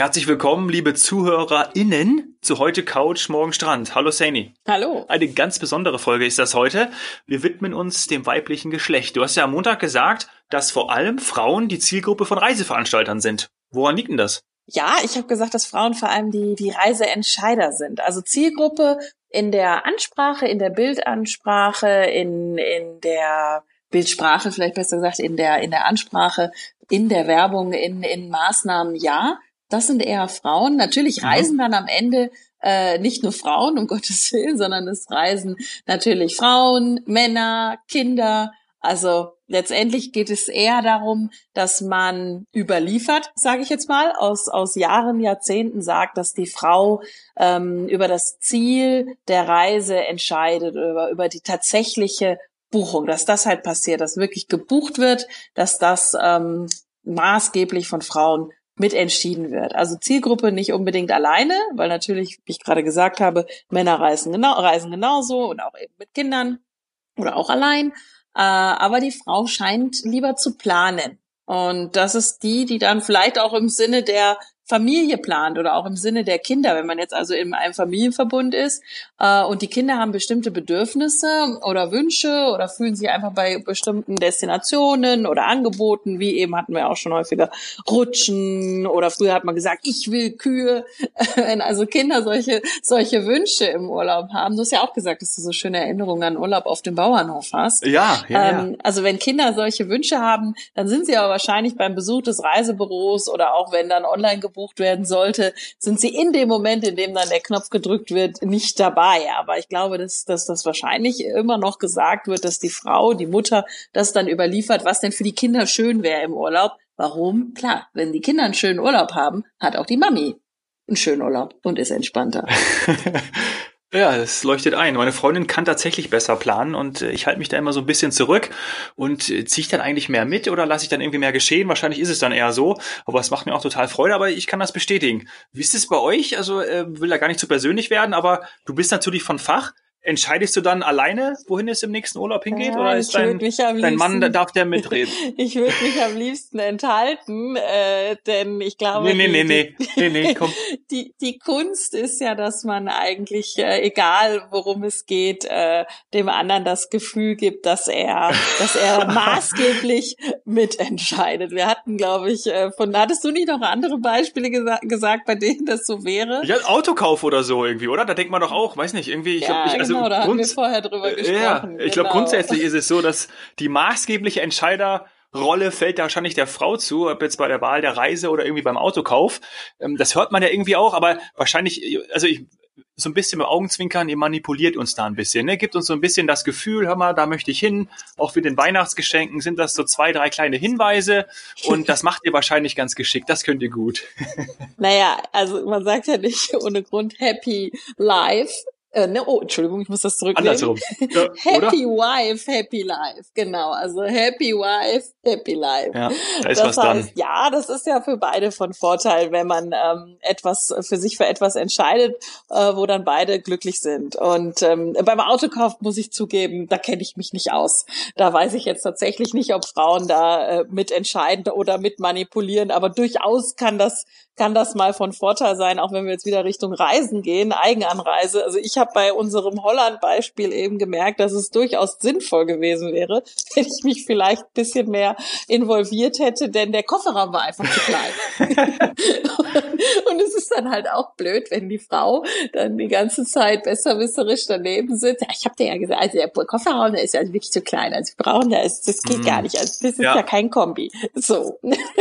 Herzlich willkommen, liebe ZuhörerInnen, zu heute Couch, morgen Strand. Hallo Saini. Hallo. Eine ganz besondere Folge ist das heute. Wir widmen uns dem weiblichen Geschlecht. Du hast ja am Montag gesagt, dass vor allem Frauen die Zielgruppe von Reiseveranstaltern sind. Woran liegt denn das? Ja, ich habe gesagt, dass Frauen vor allem die, die Reiseentscheider sind. Also Zielgruppe in der Ansprache, in der Bildansprache, in, in der Bildsprache, vielleicht besser gesagt, in der, in der Ansprache, in der Werbung, in, in Maßnahmen, ja. Das sind eher Frauen. Natürlich reisen dann am Ende äh, nicht nur Frauen, um Gottes Willen, sondern es reisen natürlich Frauen, Männer, Kinder. Also letztendlich geht es eher darum, dass man überliefert, sage ich jetzt mal, aus, aus Jahren, Jahrzehnten sagt, dass die Frau ähm, über das Ziel der Reise entscheidet, über, über die tatsächliche Buchung, dass das halt passiert, dass wirklich gebucht wird, dass das ähm, maßgeblich von Frauen mitentschieden wird. Also Zielgruppe nicht unbedingt alleine, weil natürlich, wie ich gerade gesagt habe, Männer reisen, genau, reisen genauso und auch eben mit Kindern oder auch allein. Äh, aber die Frau scheint lieber zu planen. Und das ist die, die dann vielleicht auch im Sinne der Familie plant oder auch im Sinne der Kinder, wenn man jetzt also in einem Familienverbund ist äh, und die Kinder haben bestimmte Bedürfnisse oder Wünsche oder fühlen sich einfach bei bestimmten Destinationen oder Angeboten, wie eben hatten wir auch schon häufiger Rutschen oder früher hat man gesagt, ich will Kühe. wenn also Kinder solche solche Wünsche im Urlaub haben, du hast ja auch gesagt, dass du so schöne Erinnerungen an Urlaub auf dem Bauernhof hast. Ja, ja, ähm, Also wenn Kinder solche Wünsche haben, dann sind sie aber wahrscheinlich beim Besuch des Reisebüros oder auch wenn dann online gebucht gebucht werden sollte, sind sie in dem Moment, in dem dann der Knopf gedrückt wird, nicht dabei. Aber ich glaube, dass, dass das wahrscheinlich immer noch gesagt wird, dass die Frau, die Mutter, das dann überliefert, was denn für die Kinder schön wäre im Urlaub. Warum? Klar, wenn die Kinder einen schönen Urlaub haben, hat auch die Mami einen schönen Urlaub und ist entspannter. Ja, es leuchtet ein. Meine Freundin kann tatsächlich besser planen und äh, ich halte mich da immer so ein bisschen zurück und äh, ziehe ich dann eigentlich mehr mit oder lasse ich dann irgendwie mehr geschehen? Wahrscheinlich ist es dann eher so, aber es macht mir auch total Freude, aber ich kann das bestätigen. Wie ist es bei euch? Also äh, will da gar nicht zu persönlich werden, aber du bist natürlich von Fach. Entscheidest du dann alleine, wohin es im nächsten Urlaub hingeht? Ja, oder ist dein, dein Mann, darf der mitreden? ich würde mich am liebsten enthalten, äh, denn ich glaube, nee, nee, nee, nee, nee, nee, komm. die, die Kunst ist ja, dass man eigentlich, äh, egal worum es geht, äh, dem anderen das Gefühl gibt, dass er, dass er maßgeblich mitentscheidet. Wir hatten, glaube ich, äh, von, hattest du nicht noch andere Beispiele gesa gesagt, bei denen das so wäre? Ja, Autokauf oder so irgendwie, oder? Da denkt man doch auch, weiß nicht, irgendwie, ich ja, glaube, ich, also genau, da haben wir vorher drüber gesprochen. Ja, ich genau. glaube, grundsätzlich ist es so, dass die maßgebliche Entscheiderrolle fällt da wahrscheinlich der Frau zu, ob jetzt bei der Wahl der Reise oder irgendwie beim Autokauf. Ähm, das hört man ja irgendwie auch, aber wahrscheinlich, also ich, so ein bisschen mit Augenzwinkern, ihr manipuliert uns da ein bisschen, ne? Gibt uns so ein bisschen das Gefühl, hör mal, da möchte ich hin. Auch für den Weihnachtsgeschenken sind das so zwei, drei kleine Hinweise und das macht ihr wahrscheinlich ganz geschickt. Das könnt ihr gut. naja, also man sagt ja nicht ohne Grund Happy Life. Äh, ne, oh, Entschuldigung, ich muss das zurücknehmen. Andersrum. Ja, happy? Wife, Happy Life. Genau, also Happy Wife, Happy Life. Ja, da ist das was heißt, dran. Ja, das ist ja für beide von Vorteil, wenn man ähm, etwas für sich für etwas entscheidet, äh, wo dann beide glücklich sind. Und ähm, beim Autokauf muss ich zugeben, da kenne ich mich nicht aus. Da weiß ich jetzt tatsächlich nicht, ob Frauen da äh, mitentscheiden oder mit manipulieren, aber durchaus kann das kann das mal von Vorteil sein, auch wenn wir jetzt wieder Richtung Reisen gehen, Eigenanreise. Also ich habe bei unserem Holland-Beispiel eben gemerkt, dass es durchaus sinnvoll gewesen wäre, wenn ich mich vielleicht ein bisschen mehr involviert hätte, denn der Kofferraum war einfach zu klein. und es ist dann halt auch blöd, wenn die Frau dann die ganze Zeit besserwisserisch daneben sitzt. Ja, ich habe dir ja gesagt, also der Kofferraum, der ist ja wirklich zu klein. Also wir brauchen da, das geht mm. gar nicht. Also das ist ja, ja kein Kombi. So.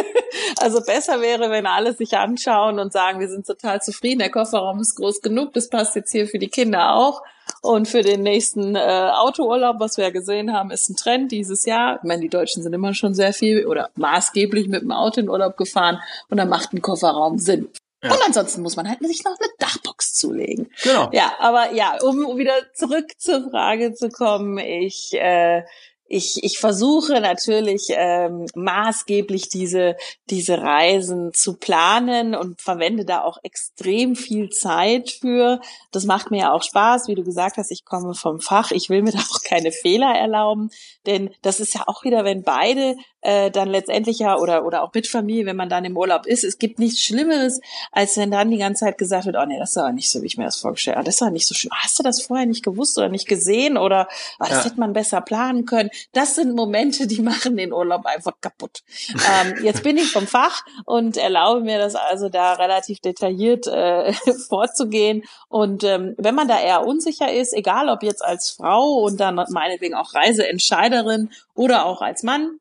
also besser wäre, wenn alle sich anschauen und sagen, wir sind total zufrieden, der Kofferraum ist groß genug, das passt jetzt hier für die Kinder auch. Und für den nächsten äh, Autourlaub, was wir ja gesehen haben, ist ein Trend dieses Jahr. Ich meine, die Deutschen sind immer schon sehr viel oder maßgeblich mit dem Auto in Urlaub gefahren und da macht ein Kofferraum Sinn. Ja. Und ansonsten muss man halt sich noch eine Dachbox zulegen. Genau. Ja, aber ja, um wieder zurück zur Frage zu kommen, ich äh, ich, ich versuche natürlich ähm, maßgeblich diese, diese Reisen zu planen und verwende da auch extrem viel Zeit für. Das macht mir ja auch Spaß, wie du gesagt hast, ich komme vom Fach, ich will mir da auch keine Fehler erlauben, denn das ist ja auch wieder, wenn beide äh, dann letztendlich ja oder oder auch mit Familie, wenn man dann im Urlaub ist, es gibt nichts Schlimmeres, als wenn dann die ganze Zeit gesagt wird, oh nee, das ist aber nicht so, wie ich mir das vorgestellt habe. Das war nicht so schön. Hast du das vorher nicht gewusst oder nicht gesehen oder oh, das ja. hätte man besser planen können. Das sind Momente, die machen den Urlaub einfach kaputt. ähm, jetzt bin ich vom Fach und erlaube mir das also da relativ detailliert äh, vorzugehen. Und ähm, wenn man da eher unsicher ist, egal ob jetzt als Frau und dann meinetwegen auch Reiseentscheiderin oder auch als Mann,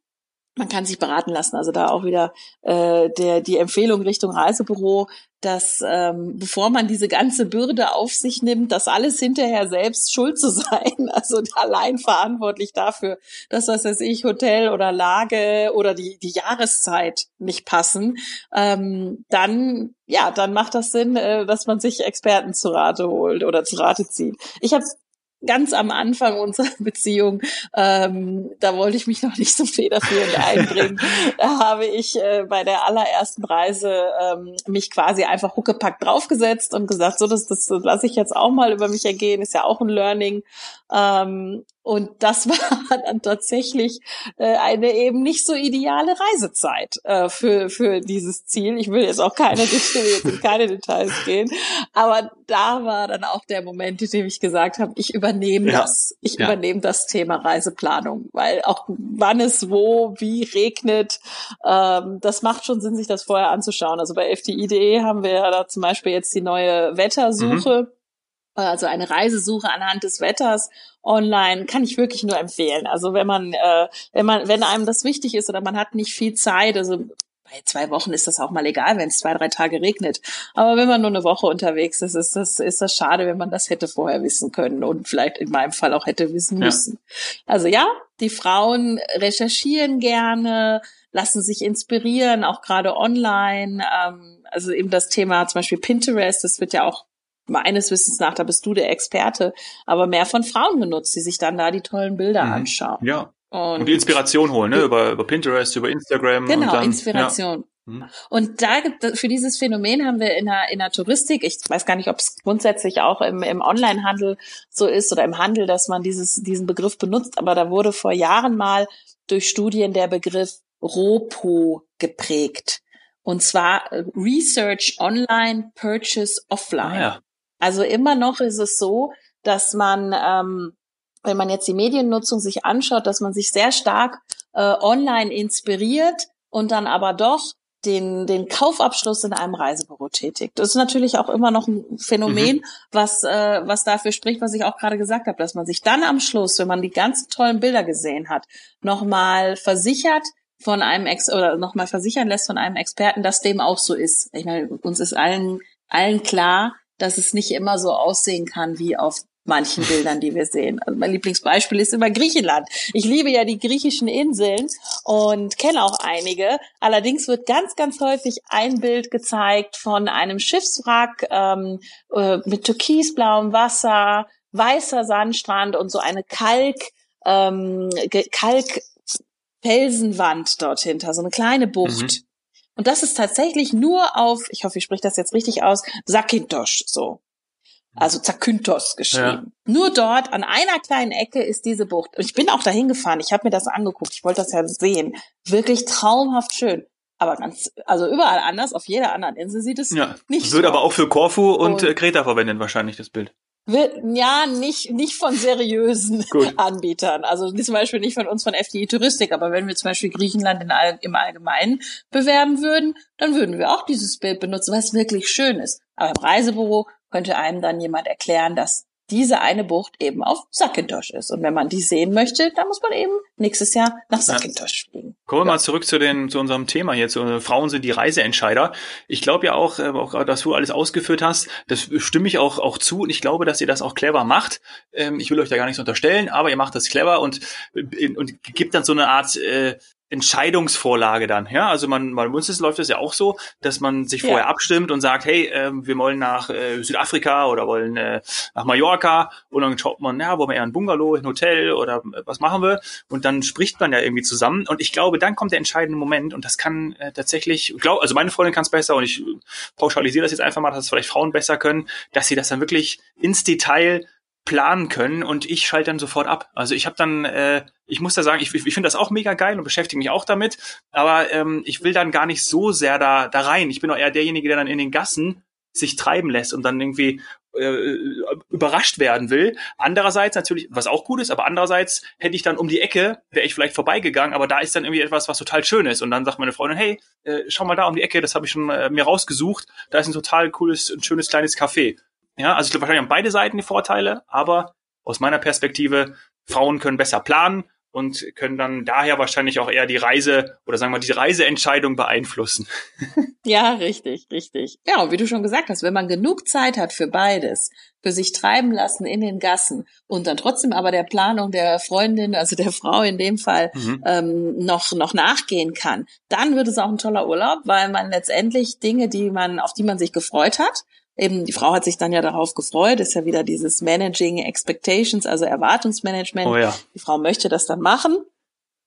man kann sich beraten lassen. Also da auch wieder äh, der die Empfehlung Richtung Reisebüro, dass ähm, bevor man diese ganze Bürde auf sich nimmt, das alles hinterher selbst schuld zu sein, also allein verantwortlich dafür, dass was weiß ich Hotel oder Lage oder die die Jahreszeit nicht passen, ähm, dann ja, dann macht das Sinn, äh, dass man sich Experten zu Rate holt oder zu Rate zieht. Ich habe ganz am Anfang unserer Beziehung, ähm, da wollte ich mich noch nicht so federführend einbringen. da habe ich äh, bei der allerersten Reise ähm, mich quasi einfach huckepack draufgesetzt und gesagt, so das, das lasse ich jetzt auch mal über mich ergehen, ist ja auch ein Learning. Ähm, und das war dann tatsächlich äh, eine eben nicht so ideale Reisezeit äh, für, für dieses Ziel. Ich will jetzt auch keine, in keine Details gehen. Aber da war dann auch der Moment, in dem ich gesagt habe, ich übernehme ja. das. Ich ja. übernehme das Thema Reiseplanung. Weil auch wann es wo, wie regnet, ähm, das macht schon Sinn, sich das vorher anzuschauen. Also bei FDI.de haben wir ja da zum Beispiel jetzt die neue Wettersuche. Mhm also eine Reisesuche anhand des Wetters online kann ich wirklich nur empfehlen. Also wenn man, äh, wenn man, wenn einem das wichtig ist oder man hat nicht viel Zeit, also bei zwei Wochen ist das auch mal egal, wenn es zwei, drei Tage regnet. Aber wenn man nur eine Woche unterwegs ist, ist das, ist das schade, wenn man das hätte vorher wissen können und vielleicht in meinem Fall auch hätte wissen müssen. Ja. Also ja, die Frauen recherchieren gerne, lassen sich inspirieren, auch gerade online. Ähm, also eben das Thema zum Beispiel Pinterest, das wird ja auch meines Wissens nach, da bist du der Experte, aber mehr von Frauen genutzt, die sich dann da die tollen Bilder mhm. anschauen. Ja. Und, und, die Inspiration holen, ne? Über, über Pinterest, über Instagram. Genau, dann, Inspiration. Ja. Mhm. Und da gibt für dieses Phänomen haben wir in der, in der Touristik, ich weiß gar nicht, ob es grundsätzlich auch im, im Onlinehandel so ist oder im Handel, dass man dieses, diesen Begriff benutzt, aber da wurde vor Jahren mal durch Studien der Begriff ROPO geprägt. Und zwar äh, Research Online, Purchase Offline. Ah, ja. Also immer noch ist es so, dass man, ähm, wenn man jetzt die Mediennutzung sich anschaut, dass man sich sehr stark äh, online inspiriert und dann aber doch den, den Kaufabschluss in einem Reisebüro tätigt. Das ist natürlich auch immer noch ein Phänomen, mhm. was, äh, was dafür spricht, was ich auch gerade gesagt habe, dass man sich dann am Schluss, wenn man die ganzen tollen Bilder gesehen hat, nochmal versichert von einem Ex oder nochmal versichern lässt von einem Experten, dass dem auch so ist. Ich meine, uns ist allen, allen klar, dass es nicht immer so aussehen kann wie auf manchen Bildern, die wir sehen. Also mein Lieblingsbeispiel ist immer Griechenland. Ich liebe ja die griechischen Inseln und kenne auch einige. Allerdings wird ganz, ganz häufig ein Bild gezeigt von einem Schiffswrack ähm, äh, mit türkisblauem Wasser, weißer Sandstrand und so eine Kalk, ähm, Kalkfelsenwand dort hinter, so eine kleine Bucht. Mhm. Und das ist tatsächlich nur auf, ich hoffe, ich spreche das jetzt richtig aus, Sakintosh so. Also Zakynthos geschrieben. Ja. Nur dort an einer kleinen Ecke ist diese Bucht. Und ich bin auch dahin gefahren. Ich habe mir das angeguckt. Ich wollte das ja sehen. Wirklich traumhaft schön. Aber ganz, also überall anders, auf jeder anderen Insel sieht es ja. nicht Wird so. aber auch für Korfu und, und äh, Kreta verwendet wahrscheinlich das Bild. Ja, nicht, nicht von seriösen Gut. Anbietern. Also zum Beispiel nicht von uns von FDI Touristik, aber wenn wir zum Beispiel Griechenland in all, im Allgemeinen bewerben würden, dann würden wir auch dieses Bild benutzen, was wirklich schön ist. Aber im Reisebüro könnte einem dann jemand erklären, dass diese eine Bucht eben auf Sakintosh ist. Und wenn man die sehen möchte, dann muss man eben nächstes Jahr nach Sakintosh ja. fliegen. Kommen wir ja. mal zurück zu, den, zu unserem Thema jetzt. Äh, Frauen sind die Reiseentscheider. Ich glaube ja auch, äh, auch, dass du alles ausgeführt hast, das stimme ich auch, auch zu. Und ich glaube, dass ihr das auch clever macht. Ähm, ich will euch da gar nichts unterstellen, aber ihr macht das clever und, äh, und gibt dann so eine Art Entscheidungsvorlage dann. Ja, also man, bei uns ist, läuft das ja auch so, dass man sich vorher ja. abstimmt und sagt, hey, äh, wir wollen nach äh, Südafrika oder wollen äh, nach Mallorca und dann schaut man, ja, wollen wir eher ein Bungalow, ein Hotel oder äh, was machen wir? Und dann spricht man ja irgendwie zusammen und ich glaube, dann kommt der entscheidende Moment und das kann äh, tatsächlich, glaub, also meine Freundin kann es besser und ich pauschalisiere das jetzt einfach mal, dass es vielleicht Frauen besser können, dass sie das dann wirklich ins Detail planen können und ich schalte dann sofort ab. Also ich habe dann, äh, ich muss da sagen, ich, ich finde das auch mega geil und beschäftige mich auch damit, aber ähm, ich will dann gar nicht so sehr da, da rein. Ich bin auch eher derjenige, der dann in den Gassen sich treiben lässt und dann irgendwie äh, überrascht werden will. Andererseits natürlich, was auch gut ist, aber andererseits hätte ich dann um die Ecke, wäre ich vielleicht vorbeigegangen, aber da ist dann irgendwie etwas, was total schön ist. Und dann sagt meine Freundin, hey, äh, schau mal da um die Ecke, das habe ich schon äh, mir rausgesucht. Da ist ein total cooles, ein schönes kleines Café. Ja, also ich glaube, wahrscheinlich haben beide Seiten die Vorteile, aber aus meiner Perspektive, Frauen können besser planen und können dann daher wahrscheinlich auch eher die Reise oder sagen wir die Reiseentscheidung beeinflussen. Ja, richtig, richtig. Ja, und wie du schon gesagt hast, wenn man genug Zeit hat für beides, für sich treiben lassen in den Gassen und dann trotzdem aber der Planung der Freundin, also der Frau in dem Fall, mhm. ähm, noch, noch nachgehen kann, dann wird es auch ein toller Urlaub, weil man letztendlich Dinge, die man, auf die man sich gefreut hat, eben die Frau hat sich dann ja darauf gefreut, ist ja wieder dieses Managing Expectations, also Erwartungsmanagement. Oh ja. Die Frau möchte das dann machen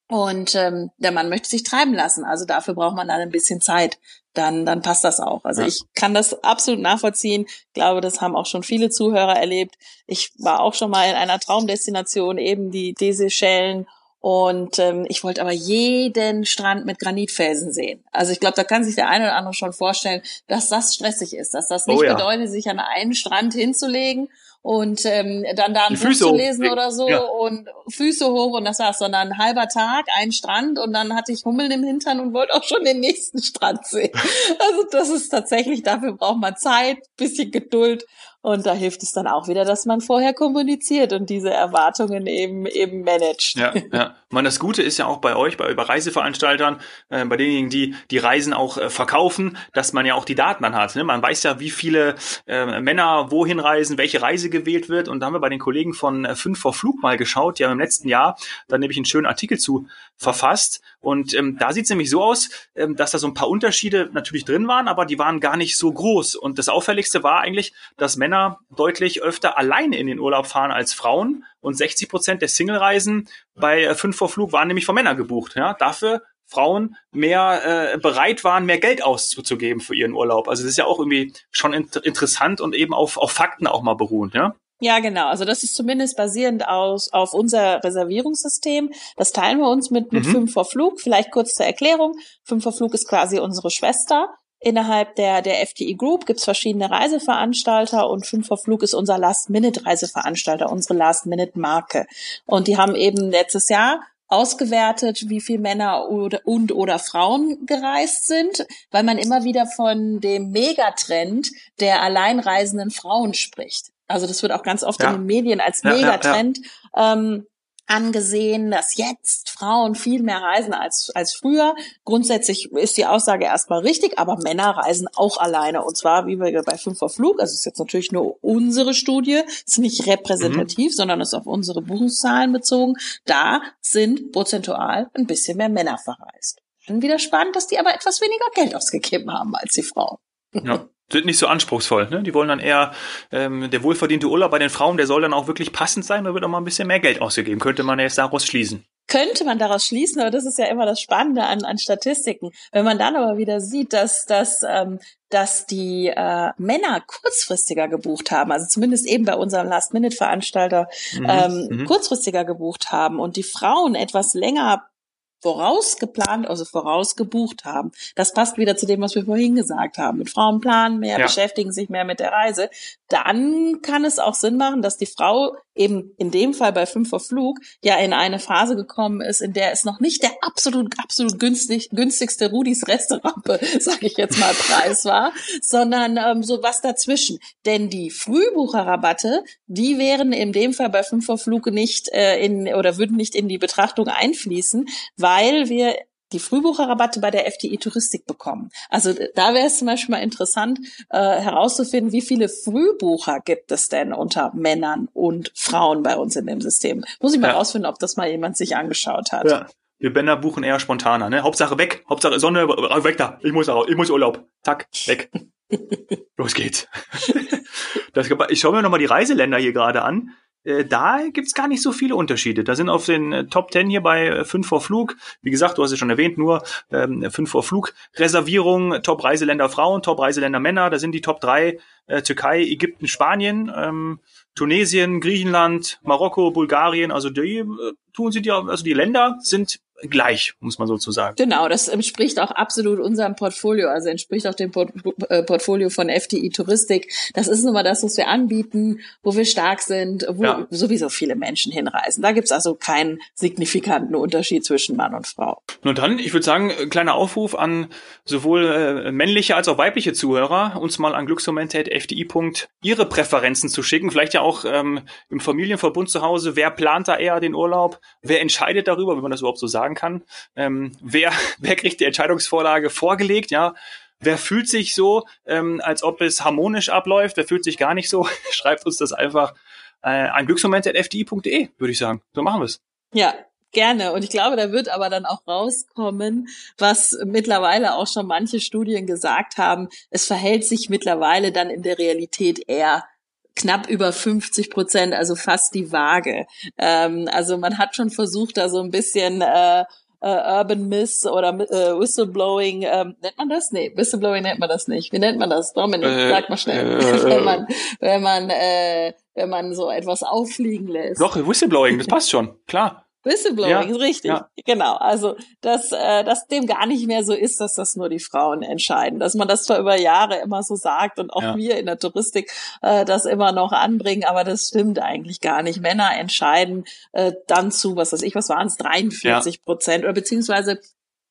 und ähm, der Mann möchte sich treiben lassen. Also dafür braucht man dann ein bisschen Zeit. Dann, dann passt das auch. Also ja. ich kann das absolut nachvollziehen. Ich glaube, das haben auch schon viele Zuhörer erlebt. Ich war auch schon mal in einer Traumdestination, eben die diese Schellen und ähm, ich wollte aber jeden Strand mit Granitfelsen sehen. Also ich glaube, da kann sich der eine oder andere schon vorstellen, dass das stressig ist, dass das nicht oh ja. bedeutet, sich an einen Strand hinzulegen und ähm, dann da ein Buch zu lesen hoch. oder so ja. und Füße hoch und das war's, sondern ein halber Tag, ein Strand und dann hatte ich Hummeln im Hintern und wollte auch schon den nächsten Strand sehen. Also das ist tatsächlich, dafür braucht man Zeit, bisschen Geduld und da hilft es dann auch wieder, dass man vorher kommuniziert und diese Erwartungen eben eben managt. Ja, ja. Man, das Gute ist ja auch bei euch, bei, bei Reiseveranstaltern, äh, bei denjenigen, die die Reisen auch äh, verkaufen, dass man ja auch die Daten dann hat. Ne? Man weiß ja, wie viele äh, Männer wohin reisen, welche Reise gewählt wird. Und da haben wir bei den Kollegen von äh, 5 vor Flug mal geschaut. Die haben im letzten Jahr dann nämlich einen schönen Artikel zu verfasst. Und ähm, da sieht es nämlich so aus, ähm, dass da so ein paar Unterschiede natürlich drin waren, aber die waren gar nicht so groß. Und das Auffälligste war eigentlich, dass Männer deutlich öfter alleine in den Urlaub fahren als Frauen. Und 60 Prozent der Single-Reisen bei äh, 5 vor Flug waren nämlich von Männern gebucht. Ja? Dafür Frauen mehr äh, bereit waren, mehr Geld auszugeben für ihren Urlaub. Also das ist ja auch irgendwie schon int interessant und eben auf, auf Fakten auch mal beruhend, ja? Ja, genau. Also das ist zumindest basierend aus, auf unser Reservierungssystem. Das teilen wir uns mit, mit mhm. Fünf vor Flug. Vielleicht kurz zur Erklärung. Fünf vor Flug ist quasi unsere Schwester. Innerhalb der, der FTE Group gibt's verschiedene Reiseveranstalter und Fünf vor Flug ist unser Last-Minute-Reiseveranstalter, unsere Last-Minute-Marke. Und die haben eben letztes Jahr ausgewertet, wie viel Männer oder, und oder Frauen gereist sind, weil man immer wieder von dem Megatrend der alleinreisenden Frauen spricht. Also das wird auch ganz oft ja. in den Medien als Megatrend ja, ähm, angesehen, dass jetzt Frauen viel mehr reisen als, als früher. Grundsätzlich ist die Aussage erstmal richtig, aber Männer reisen auch alleine. Und zwar, wie wir bei Fünfer Flug, also ist jetzt natürlich nur unsere Studie, ist nicht repräsentativ, mhm. sondern ist auf unsere Buchungszahlen bezogen. Da sind prozentual ein bisschen mehr Männer verreist. Dann wieder spannend, dass die aber etwas weniger Geld ausgegeben haben als die Frauen. Ja sind nicht so anspruchsvoll. Ne? Die wollen dann eher, ähm, der wohlverdiente Urlaub bei den Frauen, der soll dann auch wirklich passend sein, da wird auch mal ein bisschen mehr Geld ausgegeben. Könnte man jetzt daraus schließen. Könnte man daraus schließen, aber das ist ja immer das Spannende an, an Statistiken. Wenn man dann aber wieder sieht, dass, dass, ähm, dass die äh, Männer kurzfristiger gebucht haben, also zumindest eben bei unserem Last-Minute-Veranstalter mhm, ähm, mhm. kurzfristiger gebucht haben und die Frauen etwas länger vorausgeplant, also vorausgebucht haben. Das passt wieder zu dem, was wir vorhin gesagt haben. Mit Frauen planen mehr, ja. beschäftigen sich mehr mit der Reise. Dann kann es auch Sinn machen, dass die Frau eben in dem Fall bei Fünfer Flug ja in eine Phase gekommen ist, in der es noch nicht der absolut, absolut günstig, günstigste Rudis Restaurant, sage ich jetzt mal, Preis war, sondern ähm, so was dazwischen. Denn die Frühbucherrabatte, die wären in dem Fall bei Fünfer Flug nicht äh, in oder würden nicht in die Betrachtung einfließen, weil wir die Frühbucherrabatte bei der FDI Touristik bekommen. Also da wäre es zum Beispiel mal interessant äh, herauszufinden, wie viele Frühbucher gibt es denn unter Männern und Frauen bei uns in dem System. Muss ich mal ja. rausfinden, ob das mal jemand sich angeschaut hat. Ja. Wir Männer buchen eher spontaner, ne? Hauptsache weg, Hauptsache Sonne, weg da. Ich muss, ich muss Urlaub. Zack, weg. Los geht's. Das, ich schaue mir nochmal die Reiseländer hier gerade an. Äh, da gibt's gar nicht so viele Unterschiede. Da sind auf den äh, Top Ten hier bei 5 äh, vor Flug, wie gesagt, du hast es schon erwähnt, nur ähm, 5 vor Flug. Reservierung, Top Reiseländer Frauen, Top Reiseländer Männer, da sind die Top 3 äh, Türkei, Ägypten, Spanien, ähm, Tunesien, Griechenland, Marokko, Bulgarien, also die äh, tun sie die, also die Länder sind gleich, muss man sozusagen. Genau, das entspricht auch absolut unserem Portfolio, also entspricht auch dem Port äh, Portfolio von FDI Touristik. Das ist nun mal das, was wir anbieten, wo wir stark sind, wo ja. sowieso viele Menschen hinreisen. Da gibt's also keinen signifikanten Unterschied zwischen Mann und Frau. Nun dann, ich würde sagen, kleiner Aufruf an sowohl äh, männliche als auch weibliche Zuhörer, uns mal an glücksmomente.fdi. ihre Präferenzen zu schicken. Vielleicht ja auch ähm, im Familienverbund zu Hause. Wer plant da eher den Urlaub? Wer entscheidet darüber, wenn man das überhaupt so sagen sagen kann. Ähm, wer, wer kriegt die Entscheidungsvorlage vorgelegt? Ja, Wer fühlt sich so, ähm, als ob es harmonisch abläuft? Wer fühlt sich gar nicht so? Schreibt uns das einfach äh, an glücksmoment.fdi.de, würde ich sagen. So machen wir es. Ja, gerne. Und ich glaube, da wird aber dann auch rauskommen, was mittlerweile auch schon manche Studien gesagt haben. Es verhält sich mittlerweile dann in der Realität eher knapp über 50 Prozent, also fast die Waage. Ähm, also man hat schon versucht, da so ein bisschen äh, Uh, Urban Miss oder uh, Whistleblowing, ähm, nennt man das? Nee, Whistleblowing nennt man das nicht. Wie nennt man das? Dominik, äh, sag mal schnell. Äh, wenn man, wenn man, äh, wenn man so etwas auffliegen lässt. Doch, Whistleblowing, das passt schon, klar. Whistleblowing, ja, richtig. Ja. Genau. Also, dass, äh, dass dem gar nicht mehr so ist, dass das nur die Frauen entscheiden. Dass man das zwar über Jahre immer so sagt und auch ja. wir in der Touristik äh, das immer noch anbringen, aber das stimmt eigentlich gar nicht. Männer entscheiden äh, dann zu, was weiß ich, was waren es, 43 Prozent oder beziehungsweise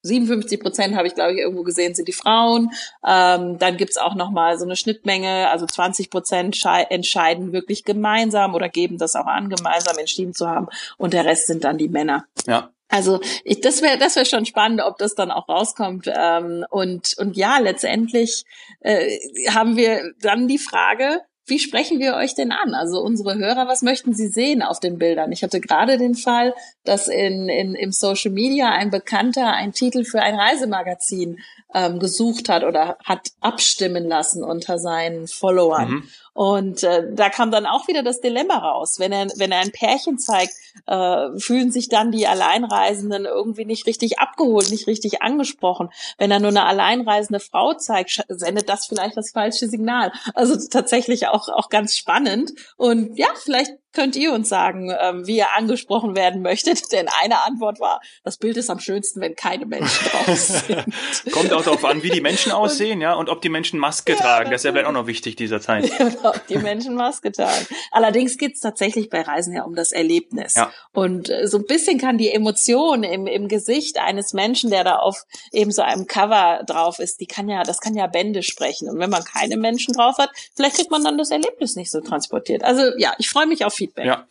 57 Prozent habe ich, glaube ich, irgendwo gesehen, sind die Frauen. Ähm, dann gibt's auch noch mal so eine Schnittmenge, also 20 Prozent entscheiden wirklich gemeinsam oder geben das auch an, gemeinsam entschieden zu haben. Und der Rest sind dann die Männer. Ja. Also ich, das wäre das wäre schon spannend, ob das dann auch rauskommt. Ähm, und und ja, letztendlich äh, haben wir dann die Frage, wie sprechen wir euch denn an? Also unsere Hörer, was möchten sie sehen auf den Bildern? Ich hatte gerade den Fall, dass in, in, im Social Media ein Bekannter einen Titel für ein Reisemagazin ähm, gesucht hat oder hat abstimmen lassen unter seinen Followern. Mhm. Und äh, da kam dann auch wieder das Dilemma raus. Wenn er, wenn er ein Pärchen zeigt, äh, fühlen sich dann die Alleinreisenden irgendwie nicht richtig abgeholt, nicht richtig angesprochen. Wenn er nur eine alleinreisende Frau zeigt, sendet das vielleicht das falsche Signal. Also tatsächlich auch, auch ganz spannend. Und ja, vielleicht könnt ihr uns sagen, ähm, wie ihr angesprochen werden möchtet. Denn eine Antwort war, das Bild ist am schönsten, wenn keine Menschen drauf sind. Kommt auch darauf an, wie die Menschen aussehen, ja, und ob die Menschen Maske ja, tragen. Das ist ja vielleicht auch noch wichtig dieser Zeit. Ja, ob die Menschen Maske tragen. Allerdings geht es tatsächlich bei Reisen ja um das Erlebnis. Ja. Und äh, so ein bisschen kann die Emotion im, im Gesicht eines Menschen, der da auf eben so einem Cover drauf ist, die kann ja, das kann ja Bände sprechen. Und wenn man keine Menschen drauf hat, vielleicht kriegt man dann das Erlebnis nicht so transportiert. Also ja, ich freue mich auf Feedback. Ja.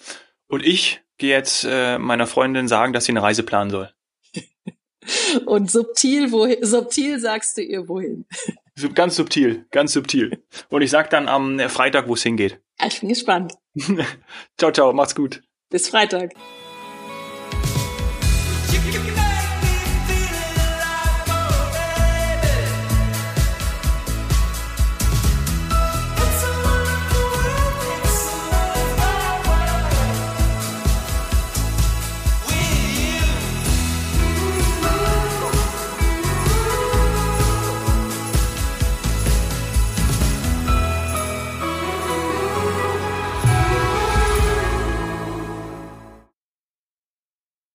Und ich gehe jetzt äh, meiner Freundin sagen, dass sie eine Reise planen soll. Und subtil, wohin, subtil sagst du ihr wohin? Ganz subtil, ganz subtil. Und ich sag dann am Freitag, wo es hingeht. Ich bin gespannt. ciao, ciao, macht's gut. Bis Freitag.